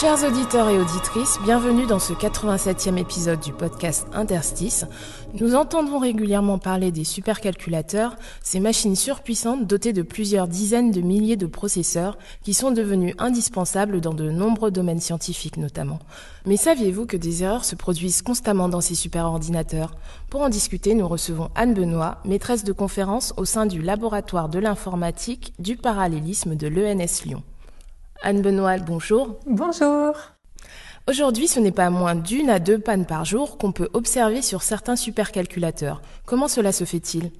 Chers auditeurs et auditrices, bienvenue dans ce 87e épisode du podcast Interstice. Nous entendons régulièrement parler des supercalculateurs, ces machines surpuissantes dotées de plusieurs dizaines de milliers de processeurs qui sont devenus indispensables dans de nombreux domaines scientifiques notamment. Mais saviez-vous que des erreurs se produisent constamment dans ces superordinateurs? Pour en discuter, nous recevons Anne Benoît, maîtresse de conférence au sein du laboratoire de l'informatique du parallélisme de l'ENS Lyon. Anne Benoît, bonjour. Bonjour. Aujourd'hui, ce n'est pas moins d'une à deux pannes par jour qu'on peut observer sur certains supercalculateurs. Comment cela se fait-il?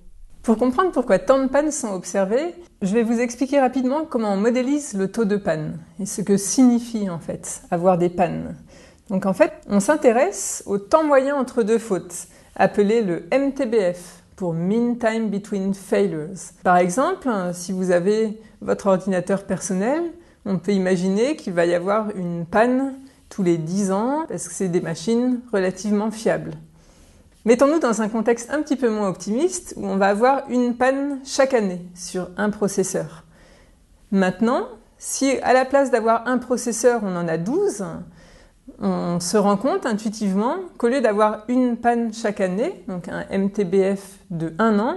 Pour comprendre pourquoi tant de pannes sont observées, je vais vous expliquer rapidement comment on modélise le taux de panne et ce que signifie en fait avoir des pannes. Donc en fait, on s'intéresse au temps moyen entre deux fautes, appelé le MTBF pour Mean Time Between Failures. Par exemple, si vous avez votre ordinateur personnel, on peut imaginer qu'il va y avoir une panne tous les 10 ans parce que c'est des machines relativement fiables. Mettons-nous dans un contexte un petit peu moins optimiste où on va avoir une panne chaque année sur un processeur. Maintenant, si à la place d'avoir un processeur, on en a 12, on se rend compte intuitivement qu'au lieu d'avoir une panne chaque année, donc un MTBF de 1 an,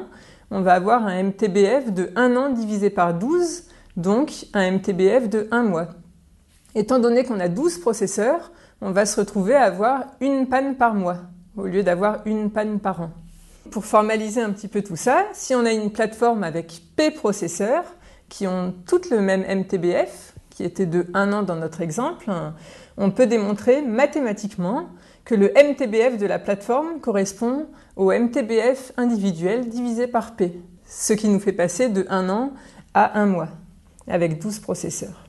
on va avoir un MTBF de 1 an divisé par 12, donc un MTBF de 1 mois. Étant donné qu'on a 12 processeurs, on va se retrouver à avoir une panne par mois au lieu d'avoir une panne par an. Pour formaliser un petit peu tout ça, si on a une plateforme avec P processeurs qui ont toutes le même MTBF, qui était de 1 an dans notre exemple, on peut démontrer mathématiquement que le MTBF de la plateforme correspond au MTBF individuel divisé par P, ce qui nous fait passer de 1 an à 1 mois, avec 12 processeurs.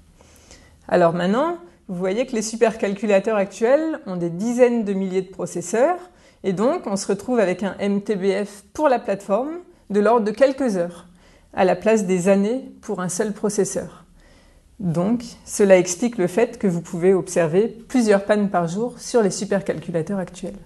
Alors maintenant, vous voyez que les supercalculateurs actuels ont des dizaines de milliers de processeurs, et donc on se retrouve avec un MTBF pour la plateforme de l'ordre de quelques heures, à la place des années pour un seul processeur. Donc, cela explique le fait que vous pouvez observer plusieurs pannes par jour sur les supercalculateurs actuels.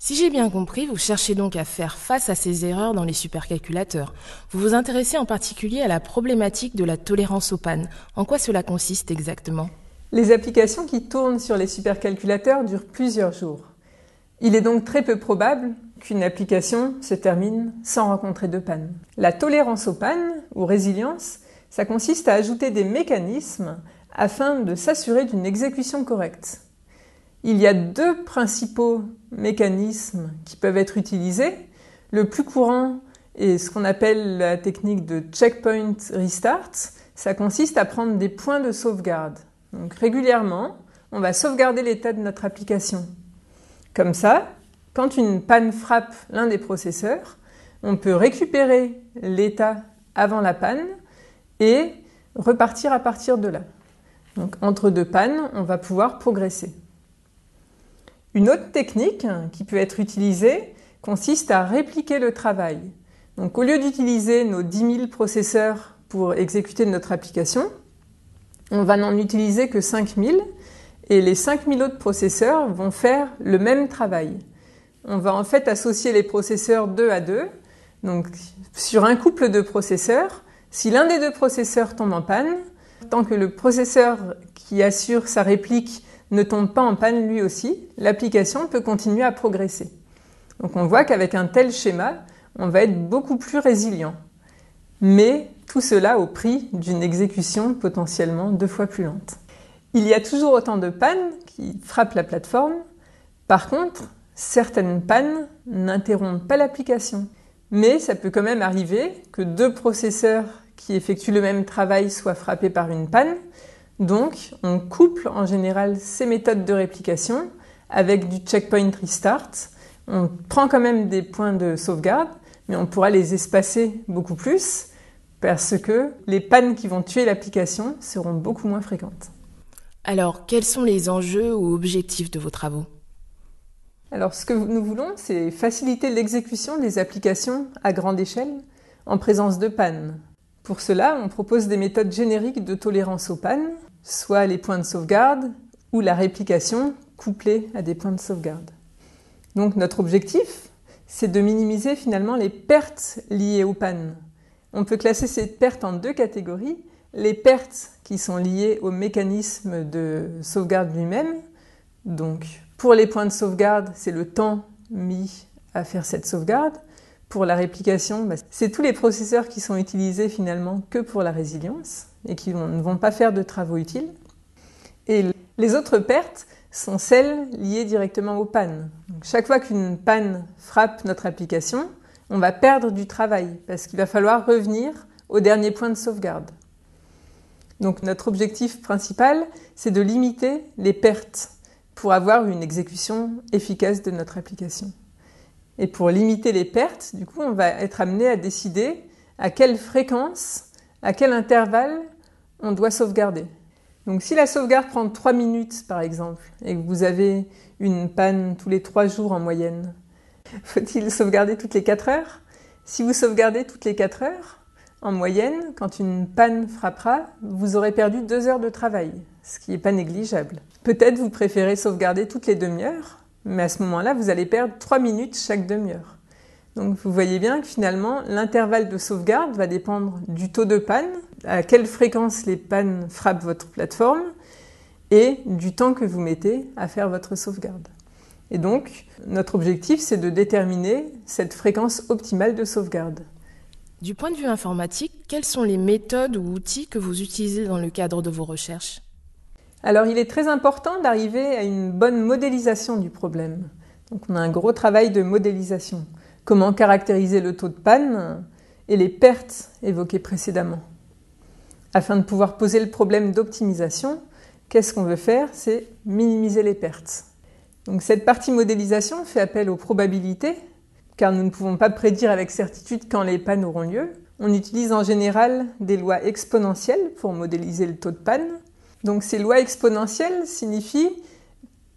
Si j'ai bien compris, vous cherchez donc à faire face à ces erreurs dans les supercalculateurs. Vous vous intéressez en particulier à la problématique de la tolérance aux pannes. En quoi cela consiste exactement? Les applications qui tournent sur les supercalculateurs durent plusieurs jours. Il est donc très peu probable qu'une application se termine sans rencontrer de panne. La tolérance aux pannes, ou résilience, ça consiste à ajouter des mécanismes afin de s'assurer d'une exécution correcte. Il y a deux principaux mécanismes qui peuvent être utilisés. Le plus courant est ce qu'on appelle la technique de checkpoint restart. Ça consiste à prendre des points de sauvegarde. Donc régulièrement, on va sauvegarder l'état de notre application. Comme ça, quand une panne frappe l'un des processeurs, on peut récupérer l'état avant la panne et repartir à partir de là. Donc entre deux pannes, on va pouvoir progresser. Une autre technique qui peut être utilisée consiste à répliquer le travail. Donc au lieu d'utiliser nos 10 000 processeurs pour exécuter notre application, on va n'en utiliser que 5 000 et les 5 000 autres processeurs vont faire le même travail. On va en fait associer les processeurs 2 à 2. Donc sur un couple de processeurs, si l'un des deux processeurs tombe en panne, tant que le processeur qui assure sa réplique ne tombe pas en panne lui aussi, l'application peut continuer à progresser. Donc on voit qu'avec un tel schéma, on va être beaucoup plus résilient. Mais tout cela au prix d'une exécution potentiellement deux fois plus lente. Il y a toujours autant de pannes qui frappent la plateforme. Par contre, certaines pannes n'interrompent pas l'application. Mais ça peut quand même arriver que deux processeurs qui effectuent le même travail soient frappés par une panne. Donc, on couple en général ces méthodes de réplication avec du checkpoint restart. On prend quand même des points de sauvegarde, mais on pourra les espacer beaucoup plus parce que les pannes qui vont tuer l'application seront beaucoup moins fréquentes. Alors, quels sont les enjeux ou objectifs de vos travaux? Alors, ce que nous voulons, c'est faciliter l'exécution des applications à grande échelle en présence de pannes. Pour cela, on propose des méthodes génériques de tolérance aux pannes soit les points de sauvegarde ou la réplication couplée à des points de sauvegarde. Donc notre objectif, c'est de minimiser finalement les pertes liées aux pannes. On peut classer ces pertes en deux catégories. Les pertes qui sont liées au mécanisme de sauvegarde lui-même. Donc pour les points de sauvegarde, c'est le temps mis à faire cette sauvegarde. Pour la réplication, bah, c'est tous les processeurs qui sont utilisés finalement que pour la résilience et qui ne vont pas faire de travaux utiles. Et les autres pertes sont celles liées directement aux pannes. chaque fois qu'une panne frappe notre application, on va perdre du travail parce qu'il va falloir revenir au dernier point de sauvegarde. Donc notre objectif principal, c'est de limiter les pertes pour avoir une exécution efficace de notre application. Et pour limiter les pertes, du coup, on va être amené à décider à quelle fréquence, à quel intervalle on doit sauvegarder. Donc si la sauvegarde prend 3 minutes par exemple, et que vous avez une panne tous les 3 jours en moyenne, faut-il sauvegarder toutes les 4 heures? Si vous sauvegardez toutes les 4 heures, en moyenne, quand une panne frappera, vous aurez perdu 2 heures de travail, ce qui n'est pas négligeable. Peut-être vous préférez sauvegarder toutes les demi-heures, mais à ce moment-là, vous allez perdre 3 minutes chaque demi-heure. Donc vous voyez bien que finalement, l'intervalle de sauvegarde va dépendre du taux de panne, à quelle fréquence les pannes frappent votre plateforme, et du temps que vous mettez à faire votre sauvegarde. Et donc, notre objectif, c'est de déterminer cette fréquence optimale de sauvegarde. Du point de vue informatique, quelles sont les méthodes ou outils que vous utilisez dans le cadre de vos recherches? Alors il est très important d'arriver à une bonne modélisation du problème. Donc on a un gros travail de modélisation. Comment caractériser le taux de panne et les pertes évoquées précédemment. Afin de pouvoir poser le problème d'optimisation, qu'est-ce qu'on veut faire? C'est minimiser les pertes. Donc cette partie modélisation fait appel aux probabilités, car nous ne pouvons pas prédire avec certitude quand les pannes auront lieu. On utilise en général des lois exponentielles pour modéliser le taux de panne. Donc ces lois exponentielles signifient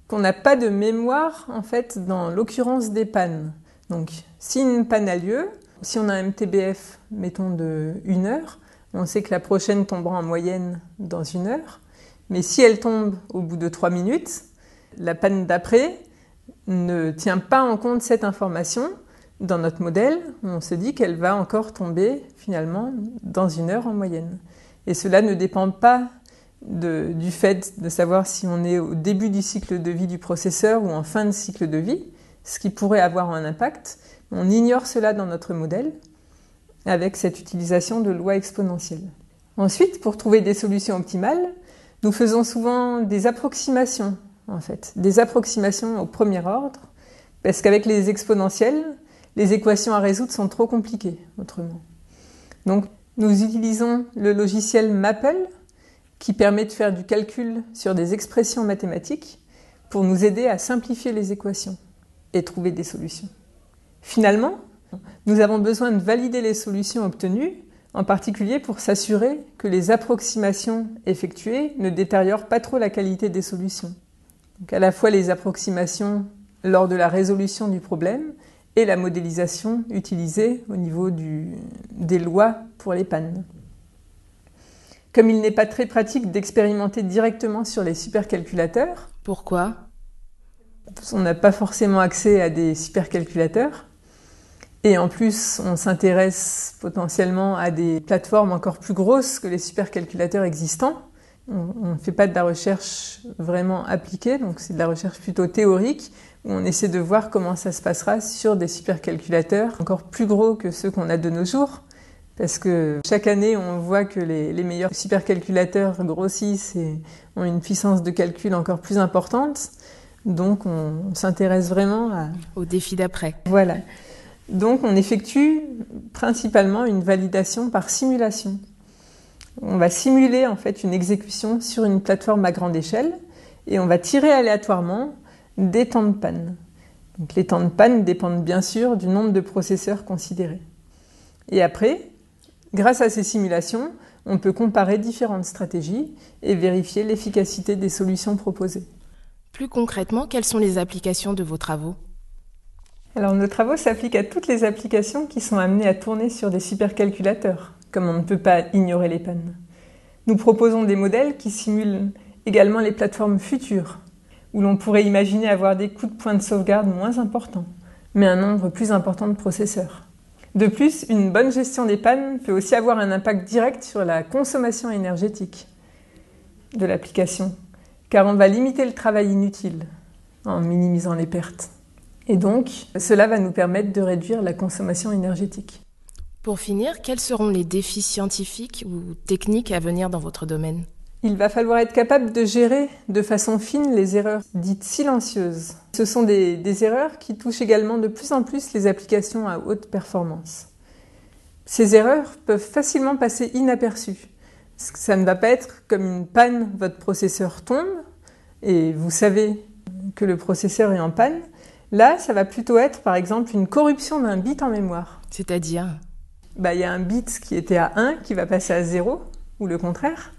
qu'on n'a pas de mémoire en fait dans l'occurrence des pannes. Donc si une panne a lieu, si on a un MTBF, mettons de 1 heure, on sait que la prochaine tombera en moyenne dans une heure. Mais si elle tombe au bout de 3 minutes, la panne d'après ne tient pas en compte cette information. Dans notre modèle, on se dit qu'elle va encore tomber finalement dans une heure en moyenne. Et cela ne dépend pas du fait de savoir si on est au début du cycle de vie du processeur ou en fin de cycle de vie, ce qui pourrait avoir un impact. On ignore cela dans notre modèle avec cette utilisation de lois exponentielles. Ensuite, pour trouver des solutions optimales, nous faisons souvent des approximations, en fait, des approximations au premier ordre, parce qu'avec les exponentielles, les équations à résoudre sont trop compliquées autrement. Donc, nous utilisons le logiciel Maple qui permet de faire du calcul sur des expressions mathématiques pour nous aider à simplifier les équations et trouver des solutions. Finalement, nous avons besoin de valider les solutions obtenues, en particulier pour s'assurer que les approximations effectuées ne détériorent pas trop la qualité des solutions. Donc à la fois les approximations lors de la résolution du problème et la modélisation utilisée au niveau des lois pour les pannes. Comme il n'est pas très pratique d'expérimenter directement sur les supercalculateurs. Pourquoi? On n'a pas forcément accès à des supercalculateurs. Et en plus, on s'intéresse potentiellement à des plateformes encore plus grosses que les supercalculateurs existants. On ne fait pas de la recherche vraiment appliquée, donc c'est de la recherche plutôt théorique, où on essaie de voir comment ça se passera sur des supercalculateurs encore plus gros que ceux qu'on a de nos jours. Parce que chaque année, on voit que les, meilleurs supercalculateurs grossissent et ont une puissance de calcul encore plus importante. Donc, on, s'intéresse vraiment à... au défi d'après. Voilà. Donc, on effectue principalement une validation par simulation. On va simuler en fait une exécution sur une plateforme à grande échelle et on va tirer aléatoirement des temps de panne. Donc, les temps de panne dépendent bien sûr du nombre de processeurs considérés. Et après, Grâce à ces simulations, on peut comparer différentes stratégies et vérifier l'efficacité des solutions proposées. Plus concrètement, quelles sont les applications de vos travaux? Alors nos travaux s'appliquent à toutes les applications qui sont amenées à tourner sur des supercalculateurs, comme on ne peut pas ignorer les pannes. Nous proposons des modèles qui simulent également les plateformes futures, où l'on pourrait imaginer avoir des coûts de points de sauvegarde moins importants, mais un nombre plus important de processeurs. De plus, une bonne gestion des pannes peut aussi avoir un impact direct sur la consommation énergétique de l'application, car on va limiter le travail inutile en minimisant les pertes. Et donc, cela va nous permettre de réduire la consommation énergétique. Pour finir, quels seront les défis scientifiques ou techniques à venir dans votre domaine? Il va falloir être capable de gérer de façon fine les erreurs dites silencieuses. Ce sont des, des erreurs qui touchent également de plus en plus les applications à haute performance. Ces erreurs peuvent facilement passer inaperçues. Ça ne va pas être comme une panne, votre processeur tombe et vous savez que le processeur est en panne. Là, ça va plutôt être par exemple une corruption d'un bit en mémoire. C'est-à-dire? Bah, Il y a un bit qui était à 1 qui va passer à 0 ou le contraire.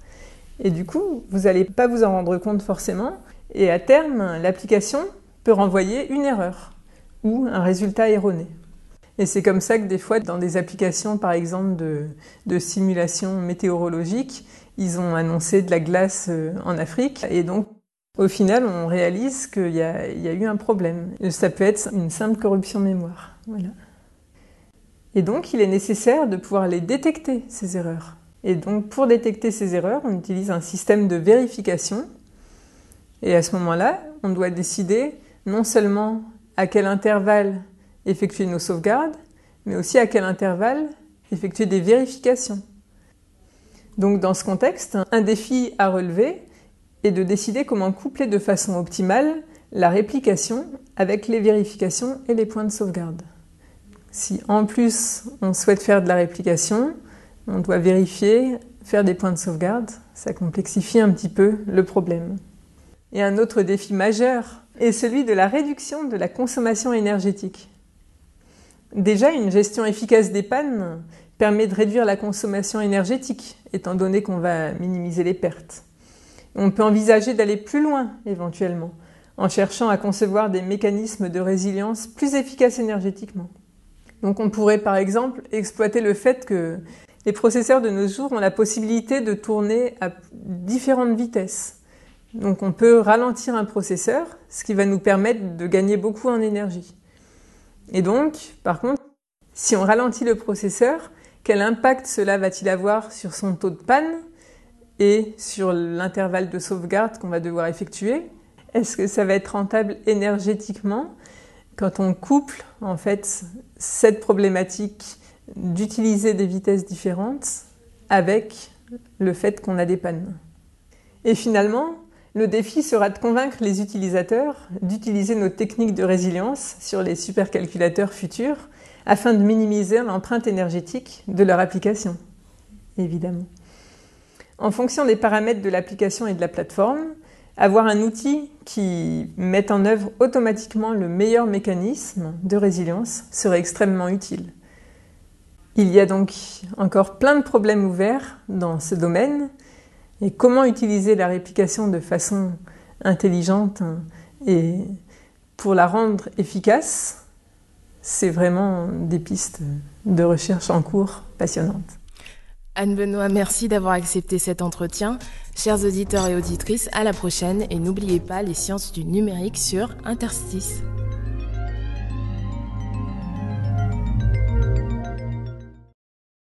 Et du coup, vous n'allez pas vous en rendre compte forcément. Et à terme, l'application peut renvoyer une erreur ou un résultat erroné. Et c'est comme ça que des fois, dans des applications, par exemple, de, simulation météorologique, ils ont annoncé de la glace euh, en Afrique. Et donc, au final, on réalise qu'il y, y, a eu un problème. Ça peut être une simple corruption mémoire. Voilà. Et donc, il est nécessaire de pouvoir les détecter, ces erreurs. Et donc, pour détecter ces erreurs, on utilise un système de vérification. Et à ce moment-là, on doit décider non seulement à quel intervalle effectuer nos sauvegardes, mais aussi à quel intervalle effectuer des vérifications. Donc dans ce contexte, un défi à relever est de décider comment coupler de façon optimale la réplication avec les vérifications et les points de sauvegarde. Si en plus on souhaite faire de la réplication, on doit vérifier, faire des points de sauvegarde, ça complexifie un petit peu le problème. Et un autre défi majeur est celui de la réduction de la consommation énergétique. Déjà, une gestion efficace des pannes permet de réduire la consommation énergétique, étant donné qu'on va minimiser les pertes. On peut envisager d'aller plus loin, éventuellement, en cherchant à concevoir des mécanismes de résilience plus efficaces énergétiquement. Donc on pourrait par exemple exploiter le fait que les processeurs de nos jours ont la possibilité de tourner à différentes vitesses. Donc on peut ralentir un processeur, ce qui va nous permettre de gagner beaucoup en énergie. Et donc, par contre, si on ralentit le processeur, quel impact cela va-t-il avoir sur son taux de panne et sur l'intervalle de sauvegarde qu'on va devoir effectuer? Est-ce que ça va être rentable énergétiquement? Quand on couple en fait cette problématique d'utiliser des vitesses différentes avec le fait qu'on a des pannes Et finalement, le défi sera de convaincre les utilisateurs d'utiliser nos techniques de résilience sur les supercalculateurs futurs afin de minimiser l'empreinte énergétique de leur application, évidemment. En fonction des paramètres de l'application et de la plateforme, avoir un outil qui mette en œuvre automatiquement le meilleur mécanisme de résilience serait extrêmement utile. Il y a donc encore plein de problèmes ouverts dans ce domaine et comment utiliser la réplication de façon intelligente et pour la rendre efficace, c'est vraiment des pistes de recherche en cours passionnantes. Anne Benoît, merci d'avoir accepté cet entretien. Chers auditeurs et auditrices, à la prochaine et n'oubliez pas les sciences du numérique sur Interstice.